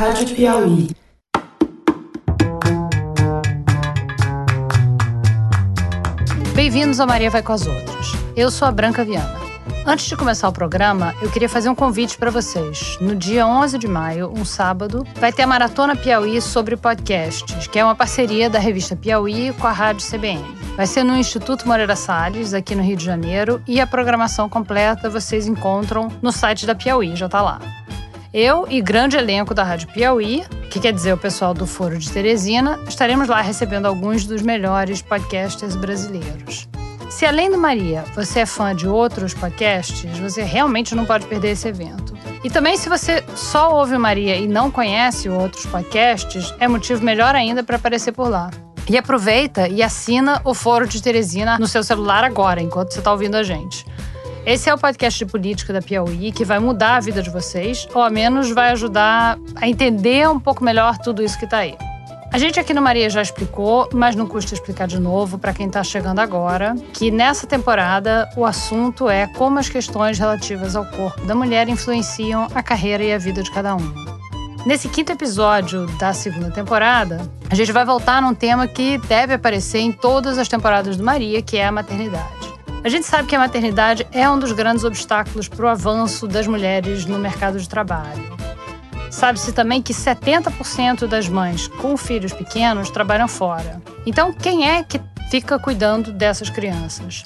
Rádio Piauí. Bem-vindos a Maria Vai com as Outras. Eu sou a Branca Viana. Antes de começar o programa, eu queria fazer um convite para vocês. No dia 11 de maio, um sábado, vai ter a Maratona Piauí sobre podcasts, que é uma parceria da revista Piauí com a Rádio CBN. Vai ser no Instituto Moreira Salles, aqui no Rio de Janeiro, e a programação completa vocês encontram no site da Piauí, já está lá. Eu e grande elenco da Rádio Piauí, que quer dizer o pessoal do Foro de Teresina, estaremos lá recebendo alguns dos melhores podcasters brasileiros. Se além do Maria você é fã de outros podcasts, você realmente não pode perder esse evento. E também, se você só ouve Maria e não conhece outros podcasts, é motivo melhor ainda para aparecer por lá. E aproveita e assina o Foro de Teresina no seu celular agora, enquanto você está ouvindo a gente. Esse é o podcast de política da Piauí que vai mudar a vida de vocês, ou ao menos vai ajudar a entender um pouco melhor tudo isso que está aí. A gente aqui no Maria já explicou, mas não custa explicar de novo para quem está chegando agora, que nessa temporada o assunto é como as questões relativas ao corpo da mulher influenciam a carreira e a vida de cada uma. Nesse quinto episódio da segunda temporada, a gente vai voltar num tema que deve aparecer em todas as temporadas do Maria, que é a maternidade. A gente sabe que a maternidade é um dos grandes obstáculos para o avanço das mulheres no mercado de trabalho. Sabe-se também que 70% das mães com filhos pequenos trabalham fora. Então, quem é que fica cuidando dessas crianças?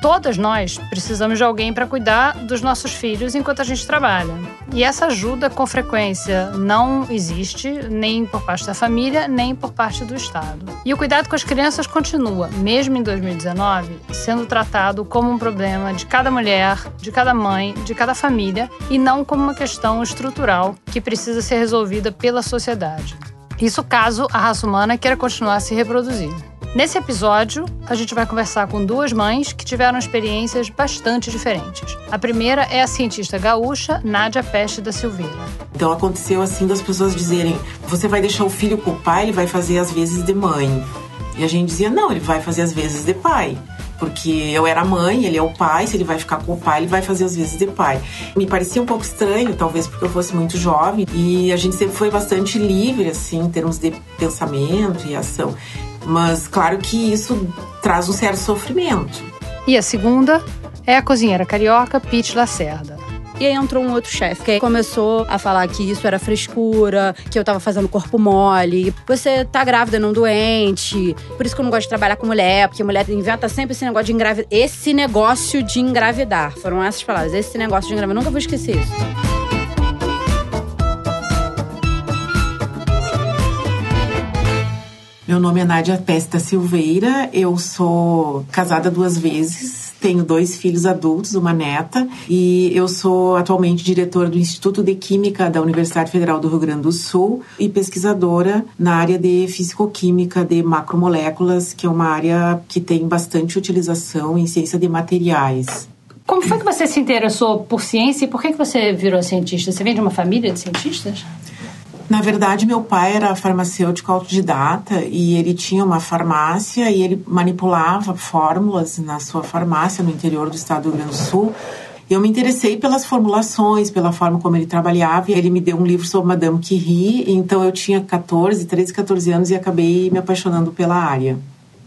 Todas nós precisamos de alguém para cuidar dos nossos filhos enquanto a gente trabalha. E essa ajuda, com frequência, não existe, nem por parte da família, nem por parte do Estado. E o cuidado com as crianças continua, mesmo em 2019, sendo tratado como um problema de cada mulher, de cada mãe, de cada família, e não como uma questão estrutural que precisa ser resolvida pela sociedade. Isso caso a raça humana queira continuar a se reproduzir. Nesse episódio, a gente vai conversar com duas mães que tiveram experiências bastante diferentes. A primeira é a cientista gaúcha Nádia Peste da Silveira. Então aconteceu assim das pessoas dizerem: você vai deixar o filho com o pai, ele vai fazer as vezes de mãe. E a gente dizia: não, ele vai fazer as vezes de pai porque eu era mãe, ele é o pai, se ele vai ficar com o pai, ele vai fazer as vezes de pai. Me parecia um pouco estranho, talvez porque eu fosse muito jovem, e a gente sempre foi bastante livre, assim, em termos de pensamento e ação. Mas claro que isso traz um certo sofrimento. E a segunda é a cozinheira carioca Pete Lacerda. E aí entrou um outro chefe que começou a falar que isso era frescura, que eu tava fazendo corpo mole, você tá grávida, não doente. Por isso que eu não gosto de trabalhar com mulher, porque mulher inventa sempre esse negócio de engravidar. Esse negócio de engravidar. Foram essas palavras. Esse negócio de engravidar. Eu nunca vou esquecer isso. Meu nome é Nádia Pesta Silveira, eu sou casada duas vezes, tenho dois filhos adultos, uma neta, e eu sou atualmente diretora do Instituto de Química da Universidade Federal do Rio Grande do Sul e pesquisadora na área de fisicoquímica de macromoléculas, que é uma área que tem bastante utilização em ciência de materiais. Como foi que você se interessou por ciência e por que você virou cientista? Você vem de uma família de cientistas? Na verdade, meu pai era farmacêutico autodidata e ele tinha uma farmácia e ele manipulava fórmulas na sua farmácia no interior do estado do Rio Grande do Sul. Eu me interessei pelas formulações, pela forma como ele trabalhava. E ele me deu um livro sobre Madame Curie, então eu tinha 14, 13, 14 anos e acabei me apaixonando pela área.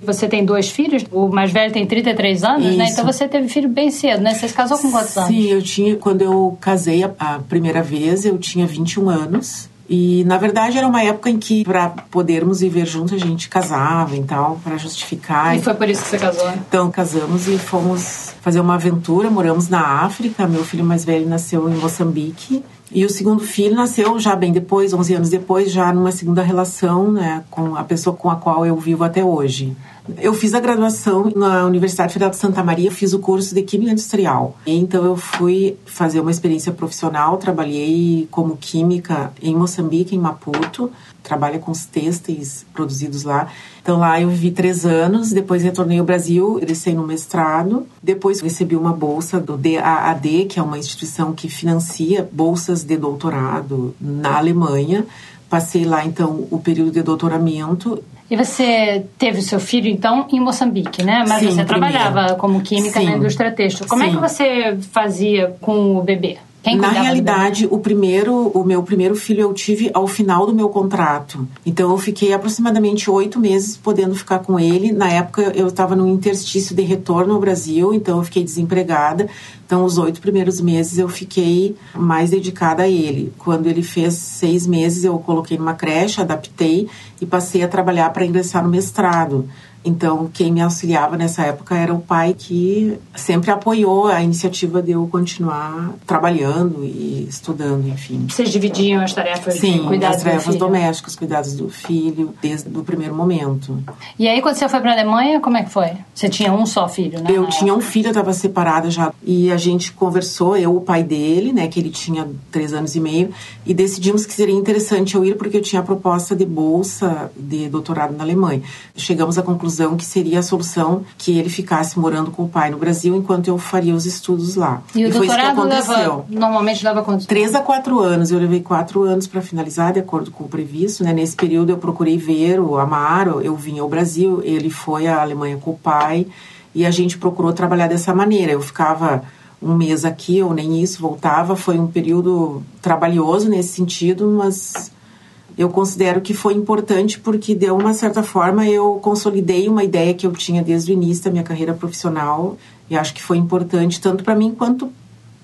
Você tem dois filhos, o mais velho tem 33 anos, Isso. né? Então você teve filho bem cedo, né? Você se casou com quantos anos? Sim, eu tinha, quando eu casei a, a primeira vez, eu tinha 21 anos. E na verdade era uma época em que para podermos viver juntos a gente casava e tal, para justificar. E foi por isso que você casou? Então casamos e fomos fazer uma aventura, moramos na África. Meu filho mais velho nasceu em Moçambique. E o segundo filho nasceu já bem depois, 11 anos depois, já numa segunda relação, né, com a pessoa com a qual eu vivo até hoje. Eu fiz a graduação na Universidade Federal de Santa Maria, fiz o curso de Química Industrial. Então eu fui fazer uma experiência profissional, trabalhei como química em Moçambique, em Maputo, trabalha com os têxteis produzidos lá. Então lá eu vivi três anos, depois retornei ao Brasil, ingressei no mestrado, depois recebi uma bolsa do DAAD, que é uma instituição que financia bolsas de doutorado na Alemanha. Passei lá então o período de doutoramento e você teve o seu filho, então, em Moçambique, né? Mas Sim, você trabalhava como química Sim. na indústria têxtil. Como Sim. é que você fazia com o bebê? Na do realidade, o primeiro, o meu primeiro filho eu tive ao final do meu contrato. Então eu fiquei aproximadamente oito meses podendo ficar com ele. Na época eu estava no interstício de retorno ao Brasil, então eu fiquei desempregada. Então os oito primeiros meses eu fiquei mais dedicada a ele. Quando ele fez seis meses eu o coloquei numa creche, adaptei e passei a trabalhar para ingressar no mestrado. Então, quem me auxiliava nessa época era o pai que sempre apoiou a iniciativa de eu continuar trabalhando e estudando, enfim. Vocês dividiam as tarefas Sim, cuidar as do tarefas filho? domésticas, cuidados do filho, desde o primeiro momento. E aí, quando você foi pra Alemanha, como é que foi? Você tinha um só filho, né? Eu tinha um filho, eu estava separada já. E a gente conversou, eu, o pai dele, né, que ele tinha três anos e meio, e decidimos que seria interessante eu ir porque eu tinha a proposta de bolsa de doutorado na Alemanha. Chegamos à conclusão que seria a solução que ele ficasse morando com o pai no Brasil enquanto eu faria os estudos lá. E o foi isso que aconteceu. leva, normalmente leva quanto Três a quatro anos. Eu levei quatro anos para finalizar, de acordo com o previsto. Né? Nesse período, eu procurei ver o Amaro. Eu vim ao Brasil, ele foi à Alemanha com o pai. E a gente procurou trabalhar dessa maneira. Eu ficava um mês aqui, ou nem isso, voltava. Foi um período trabalhoso nesse sentido, mas eu considero que foi importante porque, de uma certa forma, eu consolidei uma ideia que eu tinha desde o início da minha carreira profissional. E acho que foi importante, tanto para mim quanto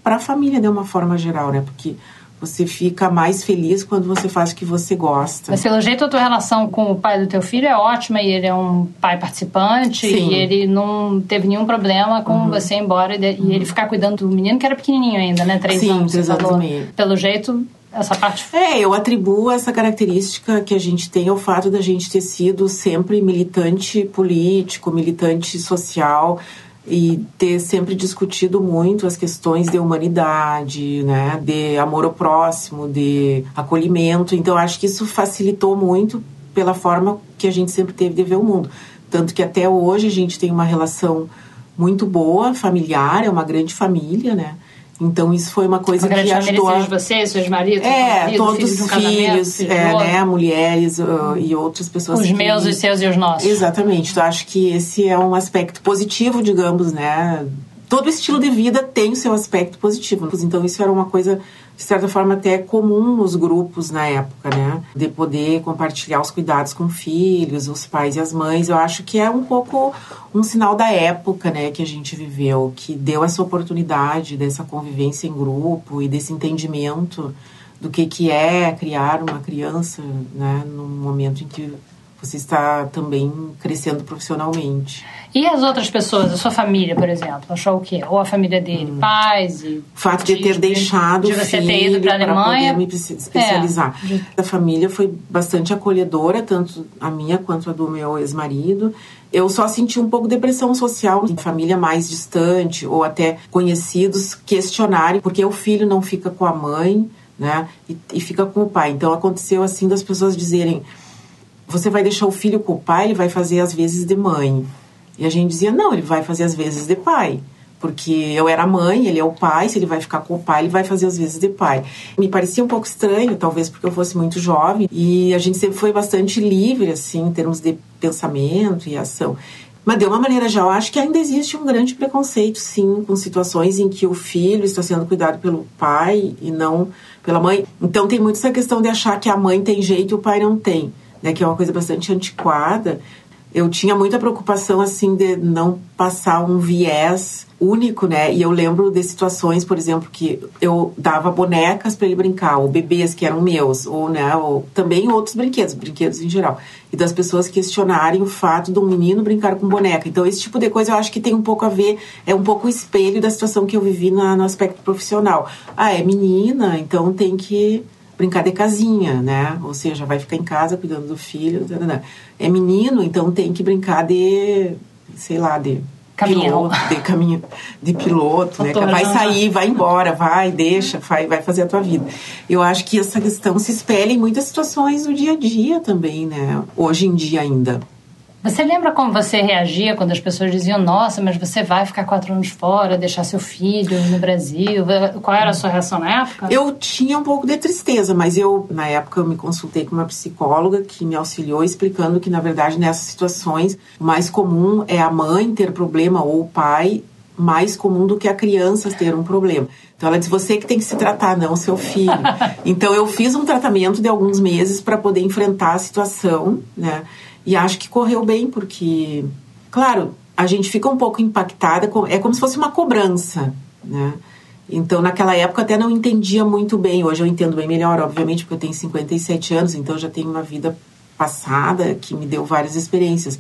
para a família de uma forma geral, né? Porque você fica mais feliz quando você faz o que você gosta. Mas pelo jeito a tua relação com o pai do teu filho é ótima e ele é um pai participante Sim. Uhum. e ele não teve nenhum problema com você ir embora e, e ele ficar cuidando do menino que era pequenininho ainda, né? Três Sim, anos. você três anos e meio. Pelo jeito, essa parte É, eu atribuo essa característica que a gente tem ao fato da gente ter sido sempre militante político, militante social e ter sempre discutido muito as questões de humanidade, né, de amor ao próximo, de acolhimento. Então acho que isso facilitou muito pela forma que a gente sempre teve de ver o mundo. Tanto que até hoje a gente tem uma relação muito boa, familiar, é uma grande família, né? Então isso foi uma coisa Uma que ajudou a vocês, seus maridos, é, marido, todos filhos de um os filhos, filhos é, né, mulheres uh, e outras pessoas. Os que- meus, os seus e os nossos. Exatamente. Então, acho que esse é um aspecto positivo, digamos, né? Todo estilo de vida tem o seu aspecto positivo. Então, isso era uma coisa, de certa forma, até comum nos grupos na época, né? De poder compartilhar os cuidados com filhos, os pais e as mães. Eu acho que é um pouco um sinal da época, né, que a gente viveu, que deu essa oportunidade dessa convivência em grupo e desse entendimento do que, que é criar uma criança, né, num momento em que você está também crescendo profissionalmente. E as outras pessoas, a sua família, por exemplo, achou o quê? Ou a família dele, pais e O fato de ter tios, deixado de você filho ter ido para a Alemanha, poder me espe- especializar. É, de- A família foi bastante acolhedora, tanto a minha quanto a do meu ex-marido. Eu só senti um pouco de depressão social em família mais distante ou até conhecidos questionarem porque o filho não fica com a mãe, né, e, e fica com o pai. Então aconteceu assim das pessoas dizerem: você vai deixar o filho com o pai, ele vai fazer as vezes de mãe. E a gente dizia: não, ele vai fazer as vezes de pai. Porque eu era mãe, ele é o pai, se ele vai ficar com o pai, ele vai fazer as vezes de pai. Me parecia um pouco estranho, talvez porque eu fosse muito jovem, e a gente sempre foi bastante livre, assim, em termos de pensamento e ação. Mas de uma maneira já, eu acho que ainda existe um grande preconceito, sim, com situações em que o filho está sendo cuidado pelo pai e não pela mãe. Então tem muito essa questão de achar que a mãe tem jeito e o pai não tem, né? Que é uma coisa bastante antiquada. Eu tinha muita preocupação, assim, de não passar um viés único, né? E eu lembro de situações, por exemplo, que eu dava bonecas para ele brincar, ou bebês que eram meus, ou, né, ou também outros brinquedos, brinquedos em geral. E das pessoas questionarem o fato de um menino brincar com boneca. Então, esse tipo de coisa eu acho que tem um pouco a ver, é um pouco o espelho da situação que eu vivi na, no aspecto profissional. Ah, é menina, então tem que brincar de casinha, né? Ou seja, vai ficar em casa cuidando do filho. tarará. É menino, então tem que brincar de, sei lá, de Caminhão. piloto, de caminho, de piloto, né? Vai já, sair, vai embora, vai, deixa, vai, vai fazer a tua vida. Eu acho que essa questão se espelha em muitas situações do dia a dia também, né? Hoje em dia ainda. Você lembra como você reagia quando as pessoas diziam: Nossa, mas você vai ficar quatro anos fora, deixar seu filho no Brasil? Qual era a sua reação na época? Eu tinha um pouco de tristeza, mas eu, na época, eu me consultei com uma psicóloga que me auxiliou explicando que, na verdade, nessas situações, o mais comum é a mãe ter problema ou o pai mais comum do que a criança ter um problema. Então ela diz: você que tem que se tratar, não seu filho. então eu fiz um tratamento de alguns meses para poder enfrentar a situação, né? E acho que correu bem, porque, claro, a gente fica um pouco impactada, é como se fosse uma cobrança, né? Então, naquela época, até não entendia muito bem. Hoje eu entendo bem melhor, obviamente, porque eu tenho 57 anos, então já tenho uma vida passada que me deu várias experiências.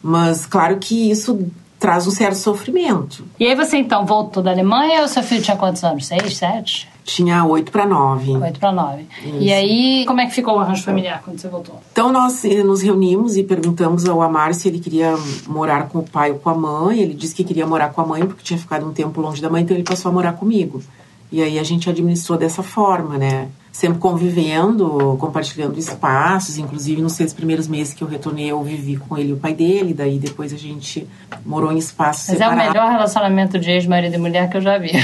Mas, claro que isso traz um certo sofrimento. E aí você então voltou da Alemanha ou seu filho tinha quantos anos? Seis, sete? Tinha oito para nove. Oito para nove. E aí, como é que ficou o arranjo familiar quando você voltou? Então, nós eh, nos reunimos e perguntamos ao Amar se ele queria morar com o pai ou com a mãe. Ele disse que queria morar com a mãe porque tinha ficado um tempo longe da mãe, então ele passou a morar comigo. E aí a gente administrou dessa forma, né? sempre convivendo, compartilhando espaços. Inclusive, nos seis primeiros meses que eu retornei, eu vivi com ele e o pai dele. Daí, depois a gente morou em espaços Mas separados. é o melhor relacionamento de ex-marido e mulher que eu já vi.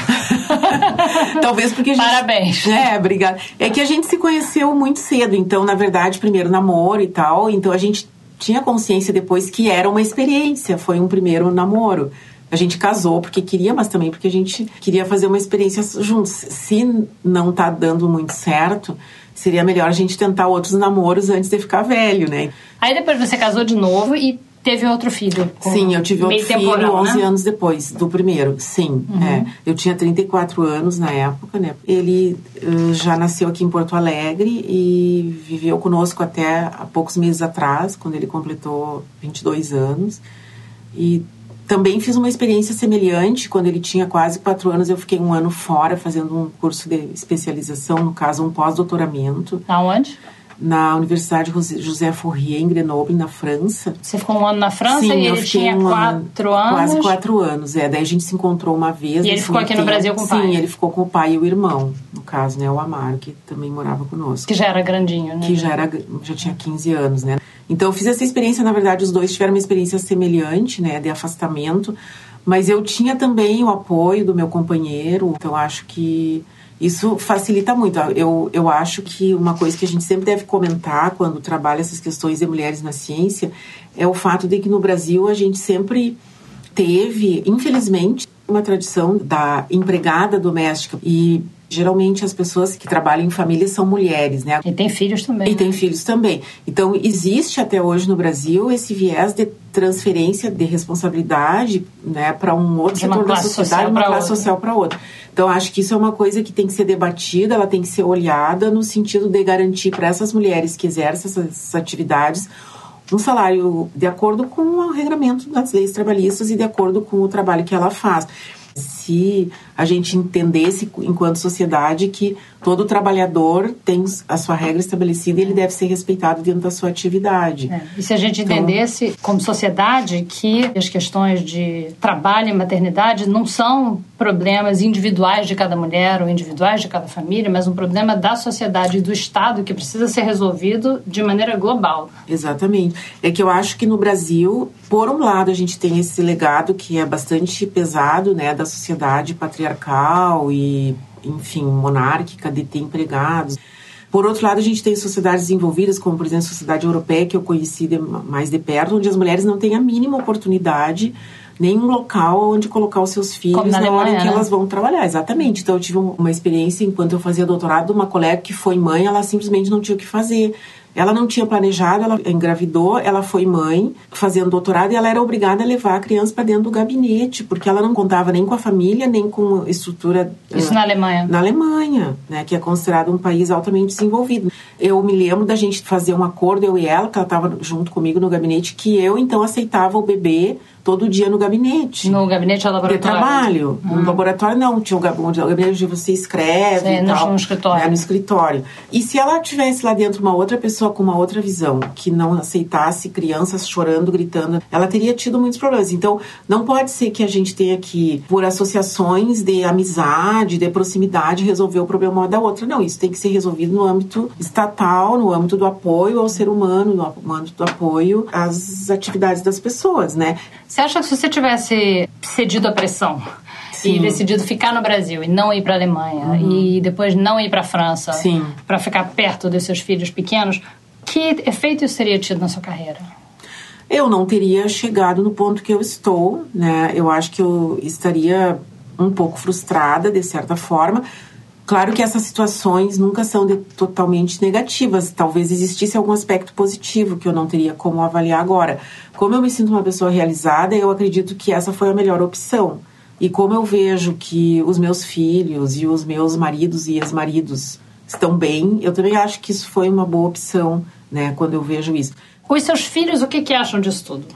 Talvez porque a gente... Parabéns. É, obrigada. É que a gente se conheceu muito cedo. Então, na verdade, primeiro namoro e tal. Então, a gente tinha consciência depois que era uma experiência. Foi um primeiro namoro. A gente casou porque queria, mas também porque a gente queria fazer uma experiência juntos. Se não tá dando muito certo, seria melhor a gente tentar outros namoros antes de ficar velho, né? Aí depois você casou de novo e teve outro filho. Sim, eu tive outro filho 11 né? anos depois do primeiro. Sim, uhum. é. Eu tinha 34 anos na época, né? Ele uh, já nasceu aqui em Porto Alegre e viveu conosco até há poucos meses atrás, quando ele completou 22 anos. E também fiz uma experiência semelhante. Quando ele tinha quase quatro anos, eu fiquei um ano fora fazendo um curso de especialização, no caso, um pós-doutoramento. Aonde? Na Universidade José Fourier, em Grenoble, na França. Você ficou um ano na França Sim, e ele tinha um quatro ano, anos? Quase quatro anos, é. Daí a gente se encontrou uma vez. E ele ficou aqui tempo. no Brasil com o pai? Sim, ele ficou com o pai e o irmão, no caso, né? O Amaro, que também morava conosco. Que já era grandinho, né? Que já, era, já tinha 15 anos, né? Então eu fiz essa experiência, na verdade, os dois tiveram uma experiência semelhante, né, de afastamento, mas eu tinha também o apoio do meu companheiro, então acho que isso facilita muito. Eu, eu acho que uma coisa que a gente sempre deve comentar quando trabalha essas questões de mulheres na ciência é o fato de que no Brasil a gente sempre teve, infelizmente, uma tradição da empregada doméstica e Geralmente as pessoas que trabalham em família são mulheres, né? E tem filhos também. E né? tem filhos também. Então existe até hoje no Brasil esse viés de transferência de responsabilidade, né, para um outro de setor da sociedade, uma classe outra. social para outra. Então acho que isso é uma coisa que tem que ser debatida, ela tem que ser olhada no sentido de garantir para essas mulheres que exercem essas atividades um salário de acordo com o regramento das leis trabalhistas e de acordo com o trabalho que ela faz. Se a gente entendesse, enquanto sociedade, que todo trabalhador tem a sua regra estabelecida e ele deve ser respeitado dentro da sua atividade. É. E se a gente então, entendesse, como sociedade, que as questões de trabalho e maternidade não são problemas individuais de cada mulher ou individuais de cada família, mas um problema da sociedade e do Estado que precisa ser resolvido de maneira global. Exatamente. É que eu acho que no Brasil, por um lado, a gente tem esse legado que é bastante pesado, né, da sociedade patriarcal e, enfim, monárquica, de ter empregados. Por outro lado, a gente tem sociedades desenvolvidas, como por exemplo a sociedade europeia, que eu conheci de, mais de perto, onde as mulheres não têm a mínima oportunidade nenhum local onde colocar os seus filhos na, na hora em que né? elas vão trabalhar. Exatamente. Então eu tive uma experiência enquanto eu fazia doutorado, uma colega que foi mãe, ela simplesmente não tinha o que fazer. Ela não tinha planejado, ela engravidou, ela foi mãe, fazendo doutorado, e ela era obrigada a levar a criança para dentro do gabinete, porque ela não contava nem com a família, nem com estrutura. Isso uh, na Alemanha? Na Alemanha, né, que é considerado um país altamente desenvolvido. Eu me lembro da gente fazer um acordo, eu e ela, que ela estava junto comigo no gabinete, que eu então aceitava o bebê todo dia no gabinete. No gabinete ou laboratório? De trabalho. No ah. laboratório não, tinha um gabinete onde você escreve Sim, e tal. No escritório. Né, no escritório. E se ela tivesse lá dentro uma outra pessoa com uma outra visão, que não aceitasse crianças chorando, gritando, ela teria tido muitos problemas. Então, não pode ser que a gente tenha que, por associações de amizade, de proximidade, resolver o problema uma da outra. Não, isso tem que ser resolvido no âmbito estatal, no âmbito do apoio ao ser humano, no âmbito do apoio às atividades das pessoas, né? Você acha que se você tivesse cedido à pressão Sim. e decidido ficar no Brasil e não ir para a Alemanha uhum. e depois não ir para a França para ficar perto dos seus filhos pequenos, que efeito isso teria tido na sua carreira? eu não teria chegado no ponto que eu estou, né? Eu acho que eu estaria um pouco frustrada, de certa forma. Claro que essas situações nunca são de, totalmente negativas. Talvez existisse algum aspecto positivo que eu não teria como avaliar agora. Como eu me sinto uma pessoa realizada, eu acredito que essa foi a melhor opção. E como eu vejo que os meus filhos e os meus maridos e ex-maridos estão bem, eu também acho que isso foi uma boa opção, né, quando eu vejo isso. Os seus filhos, o que, que acham disso tudo?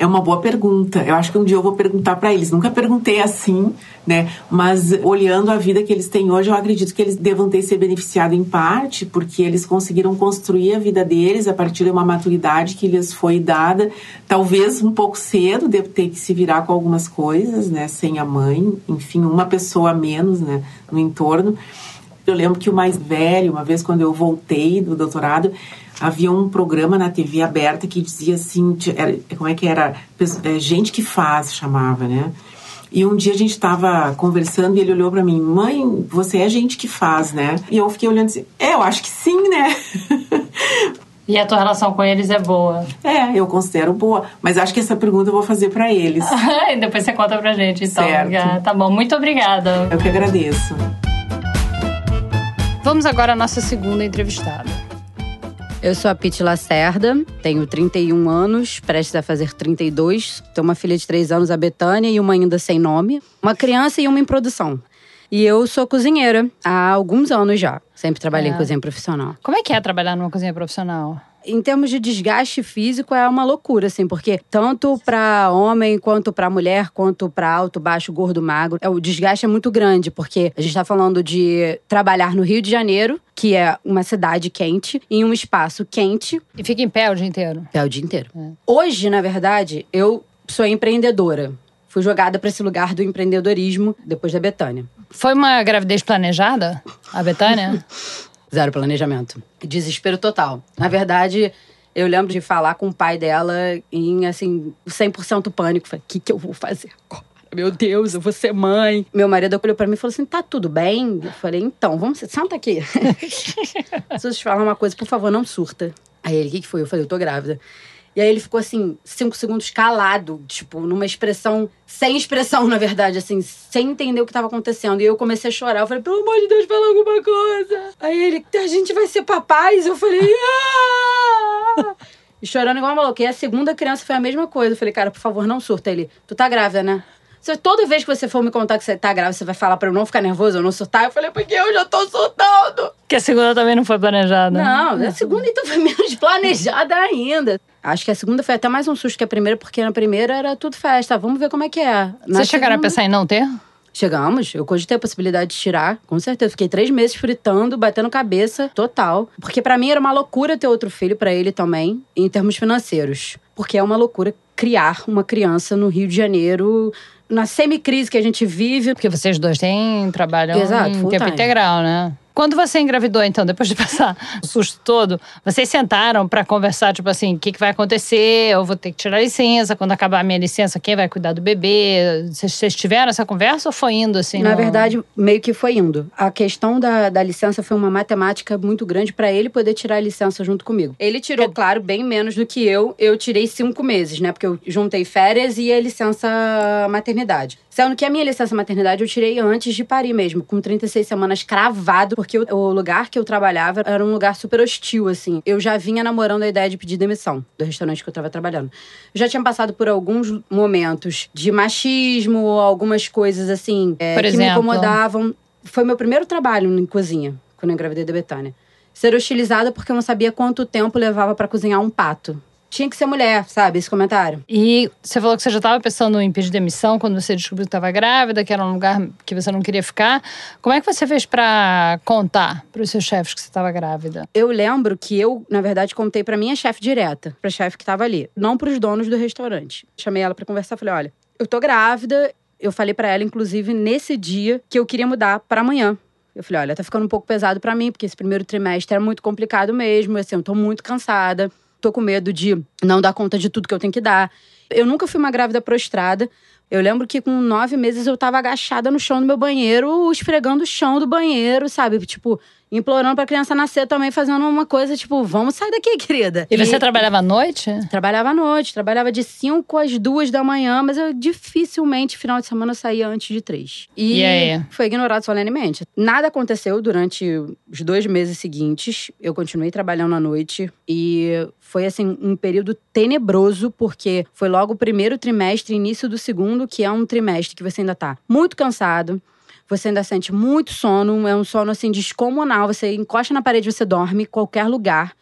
É uma boa pergunta. Eu acho que um dia eu vou perguntar para eles. Nunca perguntei assim, né? Mas olhando a vida que eles têm hoje, eu acredito que eles devam ter se beneficiado em parte, porque eles conseguiram construir a vida deles a partir de uma maturidade que lhes foi dada, talvez um pouco cedo, de ter que se virar com algumas coisas, né? Sem a mãe, enfim, uma pessoa a menos, né? No entorno. Eu lembro que o mais velho, uma vez quando eu voltei do doutorado, havia um programa na TV aberta que dizia assim, era, como é que era? É, gente que faz, chamava, né? E um dia a gente estava conversando e ele olhou para mim, mãe, você é gente que faz, né? E eu fiquei olhando assim, é, eu acho que sim, né? E a tua relação com eles é boa? É, eu considero boa. Mas acho que essa pergunta eu vou fazer para eles. e depois você conta pra gente, então. Certo. Tá bom, muito obrigada. Eu que agradeço. Vamos agora à nossa segunda entrevistada. Eu sou a Pete Lacerda, tenho 31 anos, prestes a fazer 32. Tenho uma filha de 3 anos, a Betânia, e uma ainda sem nome. Uma criança e uma em produção. E eu sou cozinheira há alguns anos já. Sempre trabalhei É. em cozinha profissional. Como é que é trabalhar numa cozinha profissional? Em termos de desgaste físico, é uma loucura, assim, porque tanto para homem, quanto para mulher, quanto para alto, baixo, gordo, magro, é, o desgaste é muito grande, porque a gente está falando de trabalhar no Rio de Janeiro, que é uma cidade quente, em um espaço quente, E fica em pé o dia inteiro? é o dia inteiro. Hoje, na verdade, eu sou empreendedora. Fui jogada para esse lugar do empreendedorismo depois da Betânia. Foi uma gravidez planejada, a Betânia? Zero planejamento. Desespero total. Na verdade, eu lembro de falar com o pai dela em, assim, 100% pânico. Falei, o que, que eu vou fazer agora? Meu Deus, eu vou ser mãe. Meu marido olhou pra mim e falou assim: tá tudo bem? Eu falei: então, vamos. Senta aqui. Preciso te falar uma coisa, por favor, não surta. Aí ele: o que, que foi? Eu falei: eu tô grávida. E aí ele ficou assim, cinco segundos calado, tipo, numa expressão, sem expressão, na verdade, assim, sem entender o que tava acontecendo. E eu comecei a chorar. Eu falei, pelo amor de Deus, fala alguma coisa. Aí ele, a gente vai ser papais? Eu falei, ah! E chorando igual uma louca. E a segunda criança foi a mesma coisa. Eu falei, cara, por favor, não surta. Ele, tu tá grávida, né? Você, toda vez que você for me contar que você tá grávida, você vai falar pra eu não ficar nervoso, eu não surtar. Eu falei, porque eu já tô surtando. Que a segunda também não foi planejada. Não, a segunda então foi menos planejada ainda. Acho que a segunda foi até mais um susto que a primeira, porque na primeira era tudo festa. Vamos ver como é que é. Na Vocês chegaram a pensar em não ter? Chegamos, eu cogitei a possibilidade de tirar, com certeza. Fiquei três meses fritando, batendo cabeça, total. Porque pra mim era uma loucura ter outro filho, pra ele também, em termos financeiros. Porque é uma loucura criar uma criança no Rio de Janeiro, na semicrise que a gente vive. Porque vocês dois têm trabalham Exato, em tempo time. integral, né? Quando você engravidou, então, depois de passar o susto todo, vocês sentaram pra conversar, tipo assim, o que, que vai acontecer? Eu vou ter que tirar licença. Quando acabar a minha licença, quem vai cuidar do bebê? Vocês, tiveram essa conversa ou foi indo assim? Na no- verdade, meio que foi indo. A questão da, da licença foi uma matemática muito grande pra ele poder tirar a licença junto comigo. Ele tirou, claro, bem menos do que eu. Eu tirei cinco meses, né? Porque eu juntei férias e a licença maternidade. Sendo que a minha licença maternidade eu tirei antes de parir mesmo, com 36 semanas cravado, porque o, o lugar que eu trabalhava era um lugar super hostil, assim. Eu já vinha namorando a ideia de pedir demissão do restaurante que eu tava trabalhando. Eu já tinha passado por alguns momentos de machismo, algumas coisas assim, é, que me exemplo? incomodavam. Foi meu primeiro trabalho em cozinha, quando eu engravidei da Betânia. Ser hostilizada porque eu não sabia quanto tempo levava pra cozinhar um pato. Tinha que ser mulher, sabe? Esse comentário. E você falou que você já estava pensando em pedir demissão quando você descobriu que estava grávida, que era um lugar que você não queria ficar. Como é que você fez pra contar para os seus chefes que você estava grávida? Eu lembro que eu, na verdade, contei pra minha chefe direta, pra chefe que tava ali, não pros donos do restaurante. Chamei ela pra conversar, falei: "Olha, eu tô grávida". Eu falei pra ela inclusive nesse dia que eu queria mudar pra amanhã. Eu falei: "Olha, tá ficando um pouco pesado pra mim, porque esse primeiro trimestre é muito complicado mesmo, assim, eu tô muito cansada, tô com medo de não dar conta de tudo que eu tenho que dar". Eu nunca fui uma grávida prostrada. Eu lembro que com nove meses eu tava agachada no chão do meu banheiro, esfregando o chão do banheiro, sabe? Tipo, implorando pra criança nascer também, fazendo uma coisa tipo, vamos sair daqui, querida. E você trabalhava à noite? Trabalhava à noite, trabalhava de 5 às 2 da manhã, mas eu dificilmente, final de semana, saía antes de 3. E aí? foi ignorado solenemente. Nada aconteceu durante os dois meses seguintes. Eu continuei trabalhando à noite e foi assim um período tenebroso porque foi logo o primeiro trimestre, início do segundo, que é um trimestre que você ainda tá muito cansado. Você ainda sente muito sono, é um sono assim descomunal. Você encosta na parede, você dorme, qualquer lugar.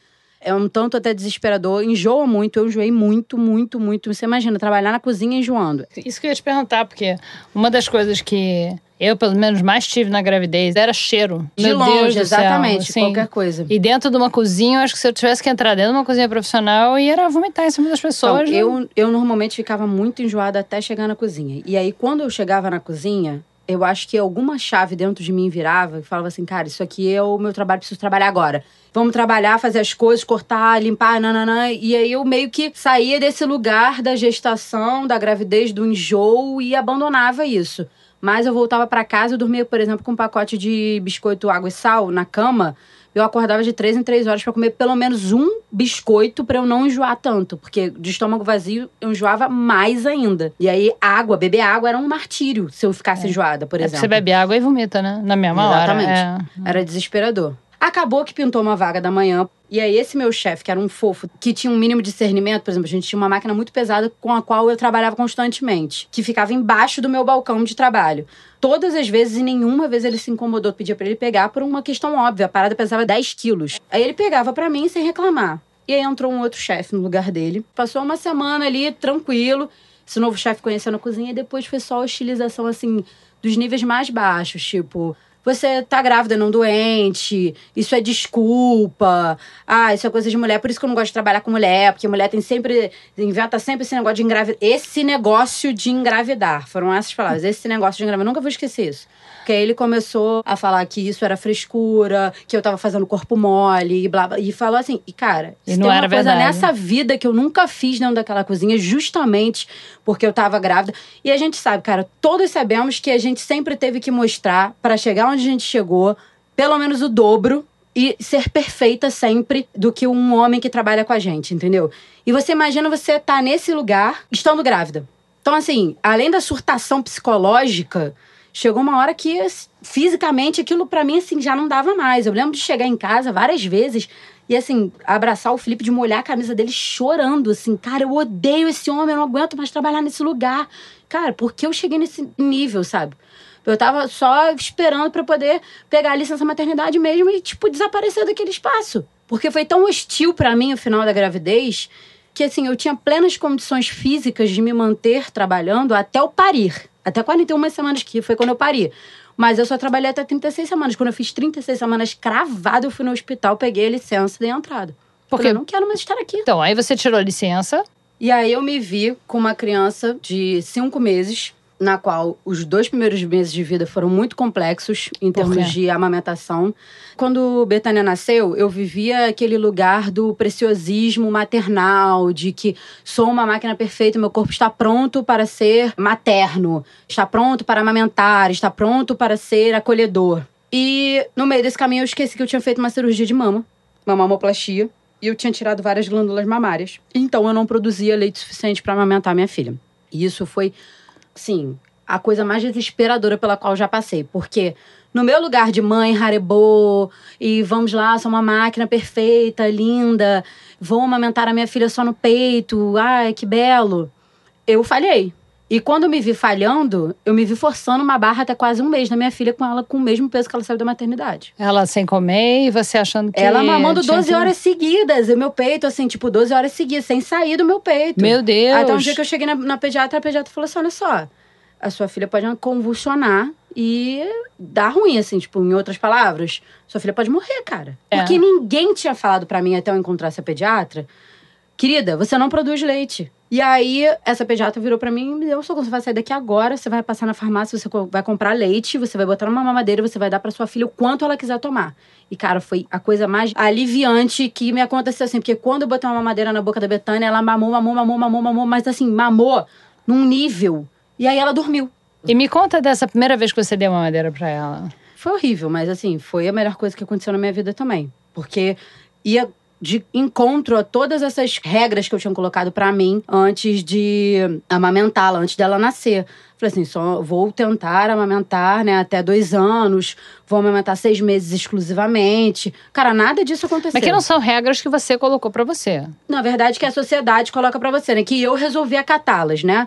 É um tanto até desesperador, enjoa muito. Eu enjoei muito, muito, muito. Você imagina trabalhar na cozinha enjoando. Isso que eu ia te perguntar, porque uma das coisas que eu, pelo menos, mais tive na gravidez era cheiro. De Meu longe, Deus do céu, exatamente, assim. qualquer coisa. E dentro de uma cozinha, eu acho que se eu tivesse que entrar dentro de uma cozinha profissional, ia era vomitar em cima das Então, pessoas. né? eu, eu normalmente ficava muito enjoada até chegar na cozinha. E aí, quando eu chegava na cozinha, eu acho que alguma chave dentro de mim virava e falava assim, cara, isso aqui é o meu trabalho, preciso trabalhar agora. Vamos trabalhar, fazer as coisas, cortar, limpar, nananã. E aí eu meio que saía desse lugar da gestação, da gravidez, do enjoo e abandonava isso. Mas eu voltava pra casa e dormia, por exemplo, com um pacote de biscoito, água e sal na cama. Eu acordava de três em três horas pra comer pelo menos um biscoito pra eu não enjoar tanto. Porque de estômago vazio eu enjoava mais ainda. E aí, água, beber água era um martírio se eu ficasse enjoada, por É exemplo. você bebe água e vomita, né? Na mesma Exatamente. hora. É. Era desesperador. Acabou que pintou uma vaga da manhã. E aí, esse meu chefe, que era um fofo, que tinha um mínimo discernimento, por exemplo, a gente tinha uma máquina muito pesada com a qual eu trabalhava constantemente, que ficava embaixo do meu balcão de trabalho. Todas as vezes e nenhuma vez ele se incomodou, pedia pra ele pegar por uma questão óbvia. A parada pesava 10 quilos. Aí ele pegava pra mim sem reclamar. E aí entrou um outro chefe no lugar dele. Passou uma semana ali, tranquilo. Esse novo chefe conhecendo a cozinha e depois foi só hostilização, assim, dos níveis mais baixos. Tipo, você tá grávida, não doente, isso é desculpa, ah, isso é coisa de mulher, por isso que eu não gosto de trabalhar com mulher, porque mulher tem sempre, inventa sempre esse negócio de engravidar, esse negócio de engravidar, foram essas palavras, esse negócio de engravidar, eu nunca vou esquecer isso. Porque aí ele começou a falar que isso era frescura, que eu tava fazendo corpo mole, e blá, blá, e falou assim, e cara, E não tem uma era coisa verdade. nessa vida que eu nunca fiz dentro daquela cozinha, justamente porque eu tava grávida. E a gente sabe, cara, todos sabemos que a gente sempre teve que mostrar para chegar onde a gente chegou, pelo menos o dobro e ser perfeita sempre do que um homem que trabalha com a gente, entendeu? E você imagina você tá nesse lugar estando grávida. Então, assim, além da surtação psicológica, chegou uma hora que fisicamente aquilo pra mim assim já não dava mais. Eu lembro de chegar em casa várias vezes e assim, abraçar o Felipe de molhar a camisa dele chorando assim, cara, eu odeio esse homem, eu não aguento mais trabalhar nesse lugar. Cara, por que eu cheguei nesse nível, sabe? Eu tava só esperando pra poder pegar a licença maternidade mesmo e tipo desaparecer daquele espaço. Porque foi tão hostil pra mim o final da gravidez que assim, eu tinha plenas condições físicas de me manter trabalhando até o parir. Até 41 semanas que foi quando eu pari. Mas eu só trabalhei até 36 semanas. Quando eu fiz 36 semanas cravado, eu fui no hospital, peguei a licença e dei entrada. Porque- eu não quero mais estar aqui. Então, aí você tirou a licença. E aí eu me vi com uma criança de cinco meses, na qual os dois primeiros meses de vida foram muito complexos em termos de amamentação. Quando Betânia nasceu, eu vivia aquele lugar do preciosismo maternal, de que sou uma máquina perfeita, meu corpo está pronto para ser materno, está pronto para amamentar, está pronto para ser acolhedor. E no meio desse caminho eu esqueci que eu tinha feito uma cirurgia de mama, uma mamoplastia, e eu tinha tirado várias glândulas mamárias. Então eu não produzia leite suficiente para amamentar minha filha. E isso foi, sim, a coisa mais desesperadora pela qual já passei, porque no meu lugar de mãe, Haribo, e vamos lá, sou uma máquina perfeita, linda, vou amamentar a minha filha só no peito, ai, que belo. Eu falhei. E quando me vi falhando, eu me vi forçando uma barra até quase um mês na minha filha com ela com o mesmo peso que ela saiu da maternidade. Ela sem comer e você achando que. Ela mamando tinha 12 que- horas seguidas. E meu peito, assim, tipo, 12 horas seguidas, sem sair do meu peito. Meu Deus. Até um dia que eu cheguei na, na pediatra, a pediatra falou assim: olha só, a sua filha pode convulsionar e dar ruim, assim, tipo, em outras palavras, sua filha pode morrer, cara. É. Porque ninguém tinha falado pra mim até eu encontrar essa pediatra. Querida, você não produz leite. E aí, essa pediatra virou pra mim e me deu um socorro. Você vai sair daqui agora, você vai passar na farmácia, você vai comprar leite, você vai botar numa mamadeira, você vai dar pra sua filha o quanto ela quiser tomar. E, cara, foi a coisa mais aliviante que me aconteceu, assim. Porque quando eu botei uma mamadeira na boca da Betânia, ela mamou, mamou, mamou, mamou, mamou. Mas, assim, mamou num nível. E aí, ela dormiu. E me conta dessa primeira vez que você deu uma madeira pra ela. Foi horrível, mas assim, foi a melhor coisa que aconteceu na minha vida também. Porque ia de encontro a todas essas regras que eu tinha colocado para mim antes de amamentá-la, antes dela nascer. Falei assim, só vou tentar amamentar, né, até dois anos, vou amamentar seis meses exclusivamente. Cara, nada disso aconteceu. Mas que não são regras que você colocou para você. Na verdade, que a sociedade coloca para você, né? Que eu resolvi acatá-las, né?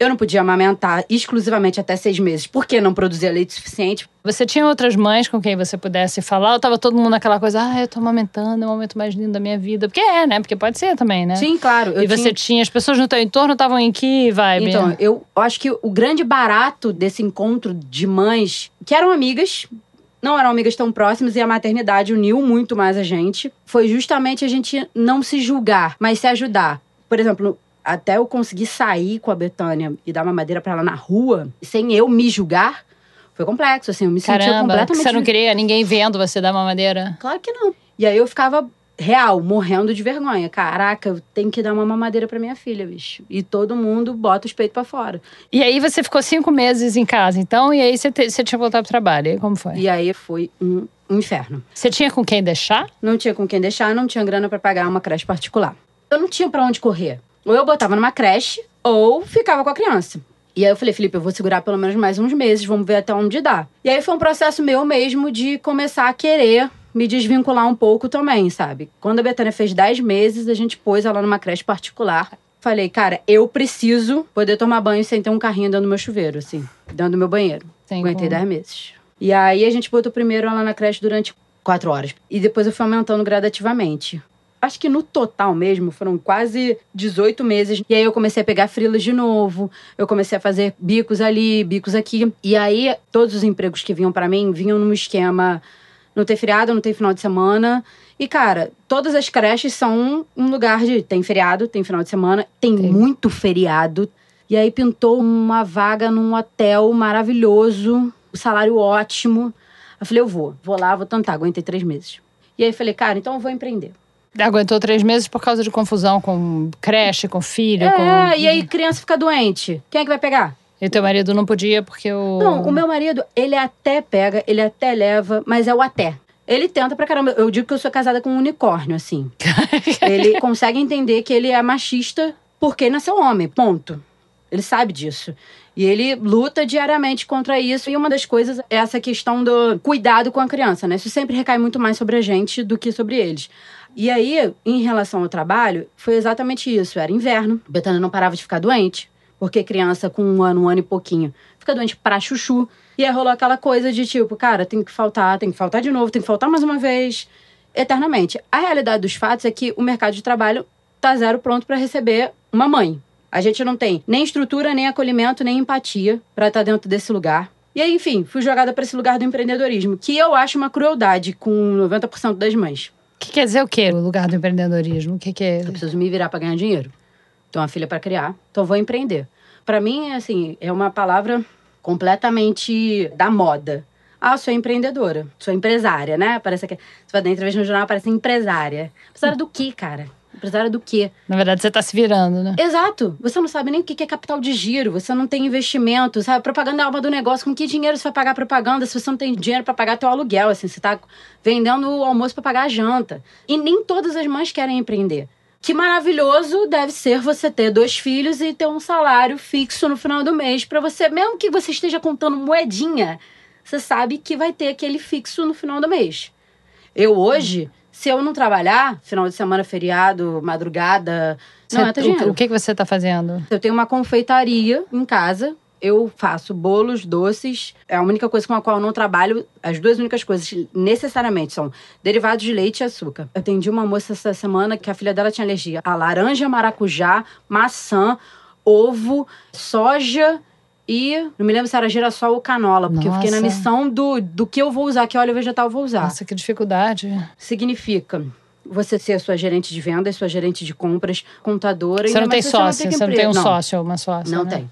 Eu não podia amamentar exclusivamente até seis meses, porque não produzia leite suficiente. Você tinha outras mães com quem você pudesse falar? Ou tava todo mundo naquela coisa, ah, eu tô amamentando, é o momento mais lindo da minha vida? Porque é, né? Porque pode ser também, né? Sim, claro. e você tinha, as pessoas no teu entorno estavam em que vibe? Então, eu acho que o grande barato desse encontro de mães, que eram amigas, não eram amigas tão próximas e a maternidade uniu muito mais a gente, foi justamente a gente não se julgar, mas se ajudar. Por exemplo, até eu conseguir sair com a Betânia e dar uma madeira para ela na rua, sem eu me julgar, foi complexo, assim, eu me Caramba, sentia completamente... você não queria ninguém vendo você dar uma madeira? Claro que não. E aí eu ficava real, morrendo de vergonha. Caraca, eu tenho que dar uma mamadeira pra minha filha, bicho. E todo mundo bota os peitos pra fora. E aí você ficou cinco meses em casa, então? E aí você, te, você tinha voltado pro trabalho, e aí como foi? E aí foi um, um inferno. Você tinha com quem deixar? Não tinha com quem deixar, não tinha grana para pagar uma creche particular. Eu não tinha para onde correr. Ou eu botava numa creche, ou ficava com a criança. E aí eu falei, Felipe, eu vou segurar pelo menos mais uns meses, vamos ver até onde dá. E aí foi um processo meu mesmo de começar a querer me desvincular um pouco também, sabe? Quando a Betânia fez 10 meses, a gente pôs ela numa creche particular. Falei, cara, eu preciso poder tomar banho sem ter um carrinho dentro do meu chuveiro, assim, dentro do meu banheiro. Tem Aguentei como. 10 meses. E aí a gente botou primeiro ela na creche durante quatro horas. E depois eu fui aumentando gradativamente. Acho que no total mesmo foram quase 18 meses. E aí eu comecei a pegar frilas de novo. Eu comecei a fazer bicos ali, bicos aqui. E aí todos os empregos que vinham para mim vinham num esquema não ter feriado, não tem final de semana. E, cara, todas as creches são um lugar de. Tem feriado, tem final de semana, tem, Tem. muito feriado. E aí pintou uma vaga num hotel maravilhoso, o salário ótimo. Eu falei, eu vou, vou lá, vou tentar. Aguentei três meses. E aí falei, cara, então eu vou empreender. Aguentou três meses por causa de confusão com creche, com filho, É, com... e aí criança fica doente. Quem é que vai pegar? E teu marido não podia porque o... Não, o meu marido, ele até pega, ele até leva, mas é o até. Ele tenta pra caramba. Eu digo que eu sou casada com um unicórnio, assim. ele consegue entender que ele é machista porque nasceu homem, ponto. Ele sabe disso. E ele luta diariamente contra isso. E uma das coisas é essa questão do cuidado com a criança, né? Isso sempre recai muito mais sobre a gente do que sobre eles. E aí, em relação ao trabalho, foi exatamente isso. Era inverno, Betânia não parava de ficar doente, porque criança com um ano, um ano e pouquinho, fica doente pra chuchu. E aí rolou aquela coisa de tipo, cara, tem que faltar, tem que faltar de novo, tem que faltar mais uma vez, eternamente. A realidade dos fatos é que o mercado de trabalho tá zero pronto para receber uma mãe. A gente não tem nem estrutura, nem acolhimento, nem empatia para estar dentro desse lugar. E aí, enfim, fui jogada para esse lugar do empreendedorismo, que eu acho uma crueldade com 90% das mães. Que quer dizer o quê? O lugar do empreendedorismo? O que, que é? Eu preciso me virar para ganhar dinheiro. Tenho uma filha para criar, então vou empreender. Para mim, assim, é uma palavra completamente da moda. Ah, sou empreendedora, sou empresária, né? Parece que você vai dar entrevista no jornal, parece empresária. Empresária do quê, cara? Empresária do quê? Na verdade, você tá se virando, né? Exato. Você não sabe nem o que é capital de giro, você não tem investimento, sabe? Propaganda é alma do negócio. Com que dinheiro você vai pagar propaganda se você não tem dinheiro para pagar teu aluguel? Assim, você tá vendendo o almoço para pagar a janta. E nem todas as mães querem empreender. Que maravilhoso deve ser você ter dois filhos e ter um salário fixo no final do mês para você, mesmo que você esteja contando moedinha, você sabe que vai ter aquele fixo no final do mês. Eu hoje, se eu não trabalhar, final de semana, feriado, madrugada, não entra o- dinheiro. o, que, que você tá fazendo? Eu tenho uma confeitaria em casa. Eu faço bolos, doces. É a única coisa com a qual eu não trabalho. As duas únicas coisas necessariamente são derivados de leite e açúcar. Eu atendi uma moça essa semana que a filha dela tinha alergia a laranja, maracujá, maçã, ovo, soja e não me lembro se era girassol ou canola, porque eu fiquei na Nossa. missão do, do que eu vou usar, que óleo vegetal eu vou usar Nossa, que dificuldade. significa você ser sua gerente de vendas, sua gerente de compras, contadora. Você não tem mais se você sócio, que você não tem um empre- sócio ou uma sócia, Não né? tem.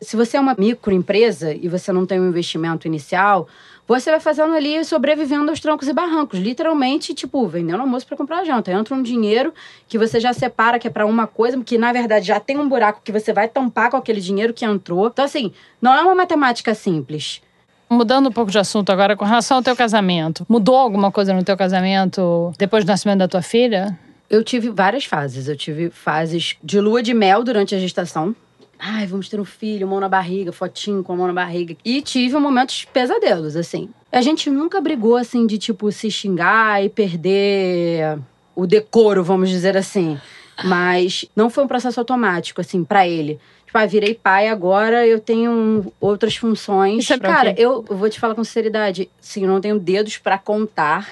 Se você é uma microempresa e você não tem um investimento inicial, você vai fazendo ali sobrevivendo aos trancos e barrancos. Literalmente, tipo, vendendo almoço para comprar janta. Entra um dinheiro que você já separa que é para uma coisa, que na verdade já tem um buraco que você vai tampar com aquele dinheiro que entrou. Então, assim, não é uma matemática simples. Mudando um pouco de assunto agora, com relação ao teu casamento. Mudou alguma coisa no teu casamento depois do nascimento da tua filha? Eu tive várias fases. Eu tive fases de lua de mel durante a gestação. Ai, vamos ter um filho, mão na barriga, fotinho com a mão na barriga. E tive momentos pesadelos, assim. A gente nunca brigou, assim, de, tipo, se xingar e perder o decoro, vamos dizer assim. Mas não foi um processo automático, assim, para ele. Tipo, ah, virei pai agora, eu tenho outras funções. Isso é Cara, eu vou te falar com sinceridade. Sim, eu não tenho dedos para contar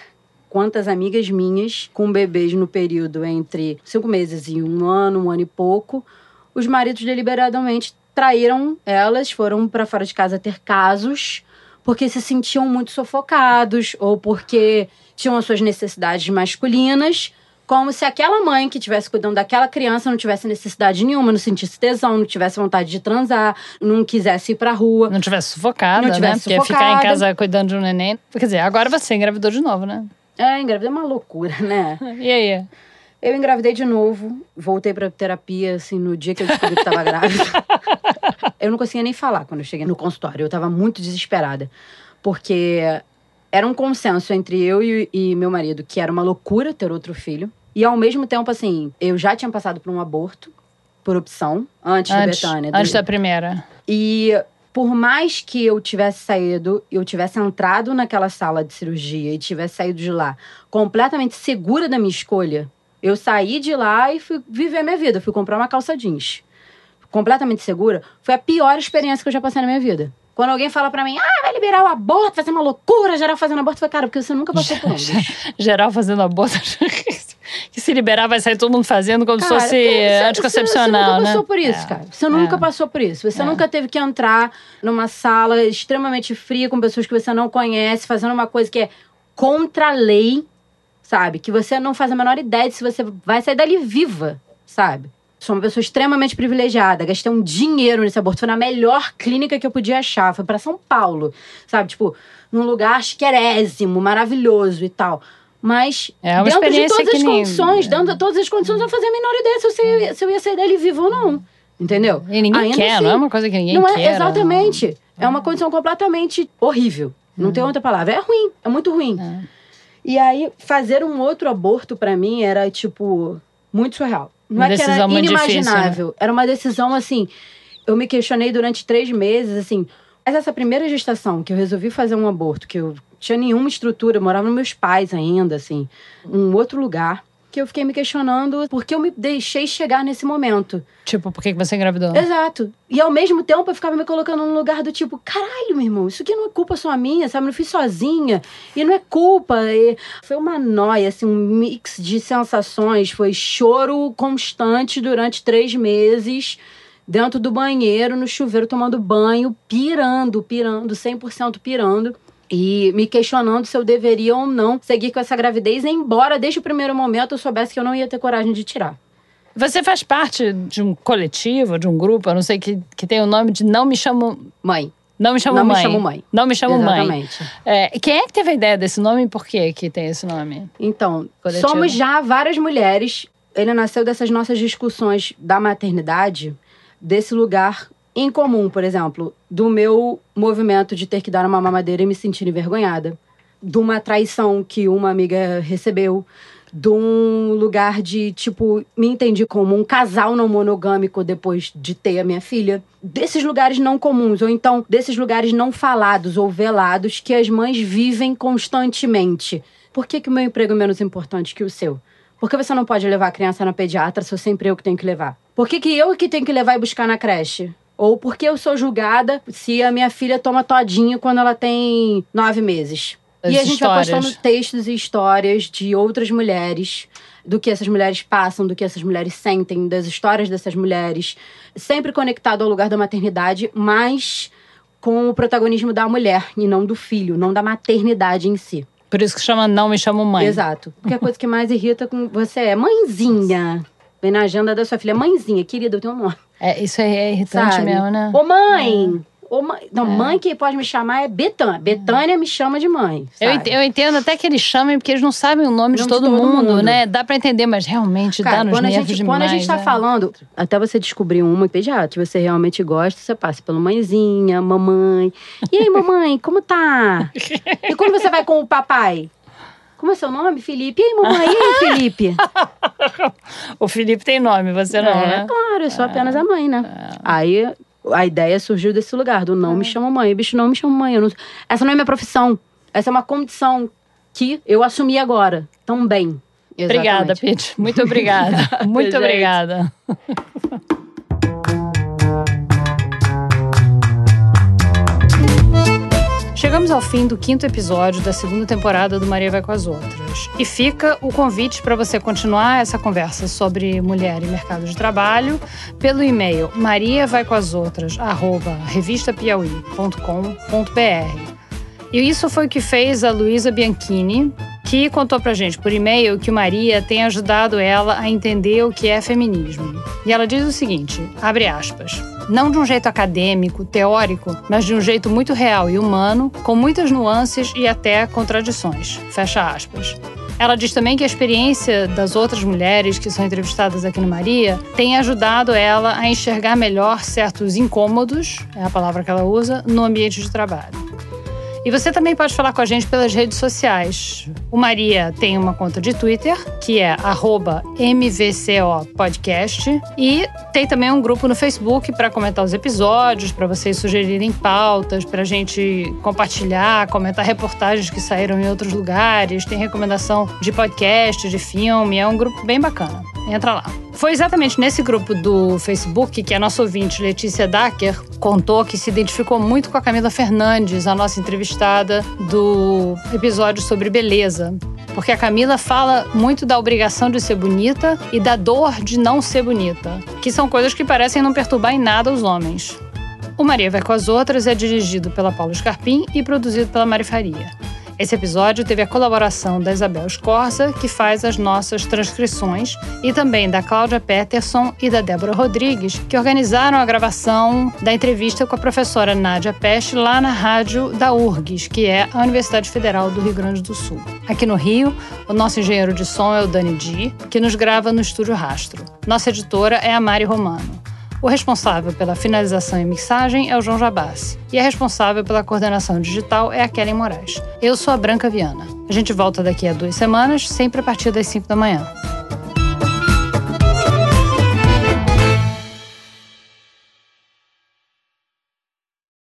quantas amigas minhas com bebês no período entre cinco meses e um ano, um ano e pouco, os maridos deliberadamente traíram elas, foram para fora de casa ter casos porque se sentiam muito sufocados ou porque tinham as suas necessidades masculinas, como se aquela mãe que estivesse cuidando daquela criança não tivesse necessidade nenhuma, não sentisse tesão, não tivesse vontade de transar, não quisesse ir pra rua. Não tivesse sufocada, Não tivesse né? Porque ficar em sufocada. casa cuidando de um neném. Quer dizer, agora você engravidou de novo, né? É, engravidei é uma loucura, né? E aí? Eu engravidei de novo, voltei pra terapia, assim, no dia que eu descobri que tava grávida. eu não conseguia nem falar quando eu cheguei no consultório. Eu tava muito desesperada. Porque era um consenso entre eu e, e meu marido que era uma loucura ter outro filho. E ao mesmo tempo, assim, eu já tinha passado por um aborto, por opção, antes, Antes, da Betânia. antes do- da primeira. E por mais que eu tivesse saído, eu tivesse entrado naquela sala de cirurgia e tivesse saído de lá completamente segura da minha escolha, eu saí de lá e fui viver minha vida. Fui comprar uma calça jeans. Completamente segura. Foi a pior experiência que eu já passei na minha vida. Quando alguém fala pra mim, ah, vai liberar o aborto, vai ser uma loucura, geral fazendo aborto, eu falei, cara, porque você nunca passou por isso. Geral fazendo aborto. que se liberar vai sair todo mundo fazendo como se Cara, fosse porque você- anticoncepcional, Você nunca né? passou por isso, É. cara. Você nunca É. passou por isso. Você É. nunca teve que entrar numa sala extremamente fria com pessoas que você não conhece, fazendo uma coisa que é contra a lei, sabe? Que você não faz a menor ideia de se você vai sair dali viva, sabe? Sou uma pessoa extremamente privilegiada. Gastei um dinheiro nesse aborto. Foi na melhor clínica que eu podia achar. Foi pra São Paulo, sabe? Tipo, num lugar asquerésimo, maravilhoso e tal. Mas É uma dentro de todas as nem- condições, dentro de todas as condições, eu não fazia a menor ideia se eu, ia- se eu ia sair dali vivo ou não. Entendeu? E ninguém Ainda quer, assim, não é uma coisa que ninguém não quer. é exatamente. É uma condição completamente horrível. Não tem outra palavra. É ruim, é muito ruim. É. E aí, fazer um outro aborto pra mim era, tipo, muito surreal. Não Uma é que era muito difícil, né? inimaginável. Era uma decisão, assim. Eu me questionei durante três meses, assim. Mas essa primeira gestação, que eu resolvi fazer um aborto, que eu tinha nenhuma estrutura, eu morava com meus pais ainda, assim, um outro lugar, que eu fiquei me questionando por que eu me deixei chegar nesse momento. Tipo, por que você engravidou? Exato. E ao mesmo tempo eu ficava me colocando num lugar do tipo, caralho, meu irmão, isso aqui não é culpa só minha, sabe? Eu não fiz sozinha. E não é culpa. E foi uma noia, assim, um mix de sensações. Foi choro constante durante três meses. Dentro do banheiro, no chuveiro, tomando banho, pirando, pirando, 100% pirando. E me questionando se eu deveria ou não seguir com essa gravidez, embora desde o primeiro momento eu soubesse que eu não ia ter coragem de tirar. Você faz parte de um coletivo, de um grupo, eu não sei, que, que tem o nome de Não Me Chamo... Mãe. Não Me Chamo Não Me Mãe. Chamo Mãe. Não Me Chamo Mãe. Exatamente. É, quem é que teve a ideia desse nome e por que que tem esse nome? Então, Coletivo. somos já várias mulheres. Ele nasceu dessas nossas discussões da maternidade, desse lugar em comum, por exemplo, do meu movimento de ter que dar uma mamadeira e me sentir envergonhada, de uma traição que uma amiga recebeu, de um lugar de, tipo, me entendi como um casal não monogâmico depois de ter a minha filha. Desses lugares não comuns, ou então desses lugares não falados ou velados que as mães vivem constantemente. Por que, que o meu emprego é menos importante que o seu? Por que você não pode levar a criança na pediatra se eu sempre eu que tenho que levar? Por que, que eu que tenho que levar e buscar na creche? Ou por que eu sou julgada se a minha filha toma todinho quando ela tem nove meses? As e a gente vai histórias. postando textos e histórias de outras mulheres, do que essas mulheres passam, do que essas mulheres sentem, das histórias dessas mulheres, sempre conectado ao lugar da maternidade, mas com o protagonismo da mulher e não do filho, não da maternidade em si. Por isso que chama Não Me Chamo Mãe. Exato. Porque a coisa que mais irrita com você é mãezinha. Vem na agenda da sua filha, mãezinha, querida, eu tenho um nome. É, isso aí é irritante Sabe? mesmo, né? Ô mãe! Ô, mãe, não, mãe que pode me chamar é Betânia. Betânia me chama de mãe. Eu sabe? ent- eu entendo até que eles chamem, porque eles não sabem o nome de Nome de todo, todo mundo, mundo. né? Dá pra entender, mas realmente dá Cara, nos quando a, nervos gente, demais. quando a gente tá né? falando, até você descobrir uma já, que você realmente gosta, você passa pelo mãezinha, mamãe. E aí, mamãe, como tá? E quando você vai com o papai? Como é seu nome? Felipe. E aí, mamãe? E aí, Felipe? O Felipe tem nome, você não, é, né? claro, eu sou apenas a mãe, né? Aí a ideia surgiu desse lugar, do não me chama mãe. Bicho, não me chama mãe. não- Essa não é minha profissão. Essa é uma condição que eu assumi agora. Também. Obrigada, Exatamente. Pete. Muito obrigada. Muito obrigada. Chegamos ao fim do quinto episódio da segunda temporada do Maria Vai com as Outras. E fica o convite para você continuar essa conversa sobre mulher e mercado de trabalho pelo e-mail mariavaicoasoutras@revistapiauí.com.br. E isso foi o que fez a Luísa Bianchini, que contou pra gente por e-mail que Maria tem ajudado ela a entender o que é feminismo. E ela diz o seguinte, abre aspas, não de um jeito acadêmico, teórico, mas de um jeito muito real e humano, com muitas nuances e até contradições. Fecha aspas. Ela diz também que a experiência das outras mulheres que são entrevistadas aqui no Maria tem ajudado ela a enxergar melhor certos incômodos, é a palavra que ela usa, no ambiente de trabalho. E você também pode falar com a gente pelas redes sociais. O Maria tem uma conta de Twitter, que é arroba MVCO Podcast. E tem também um grupo no Facebook para comentar os episódios, para vocês sugerirem pautas, para a gente compartilhar, comentar reportagens que saíram em outros lugares. Tem recomendação de podcast, de filme. É um grupo bem bacana. Entra lá. Foi exatamente nesse grupo do Facebook que a nossa ouvinte Letícia Dacker contou que se identificou muito com a Camila Fernandes, a nossa entrevistada do episódio sobre beleza. Porque a Camila fala muito da obrigação de ser bonita e da dor de não ser bonita, que são coisas que parecem não perturbar em nada os homens. O Maria Vai com as Outras é dirigido pela Paula Scarpim e produzido pela Mari Faria. Esse episódio teve a colaboração da Isabel Scorza, que faz as nossas transcrições, e também da Cláudia Peterson e da Débora Rodrigues, que organizaram a gravação da entrevista com a professora Nádia Peste lá na rádio da URGS, que é a Universidade Federal do Rio Grande do Sul. Aqui no Rio, o nosso engenheiro de som é o Dani Di, que nos grava no Estúdio Rastro. Nossa editora é a Mari Romano. O responsável pela finalização e mixagem é o João Jabassi. E a responsável pela coordenação digital é a Kellen Moraes. Eu sou a Branca Viana. A gente volta daqui a duas semanas, sempre a partir das 5 da manhã.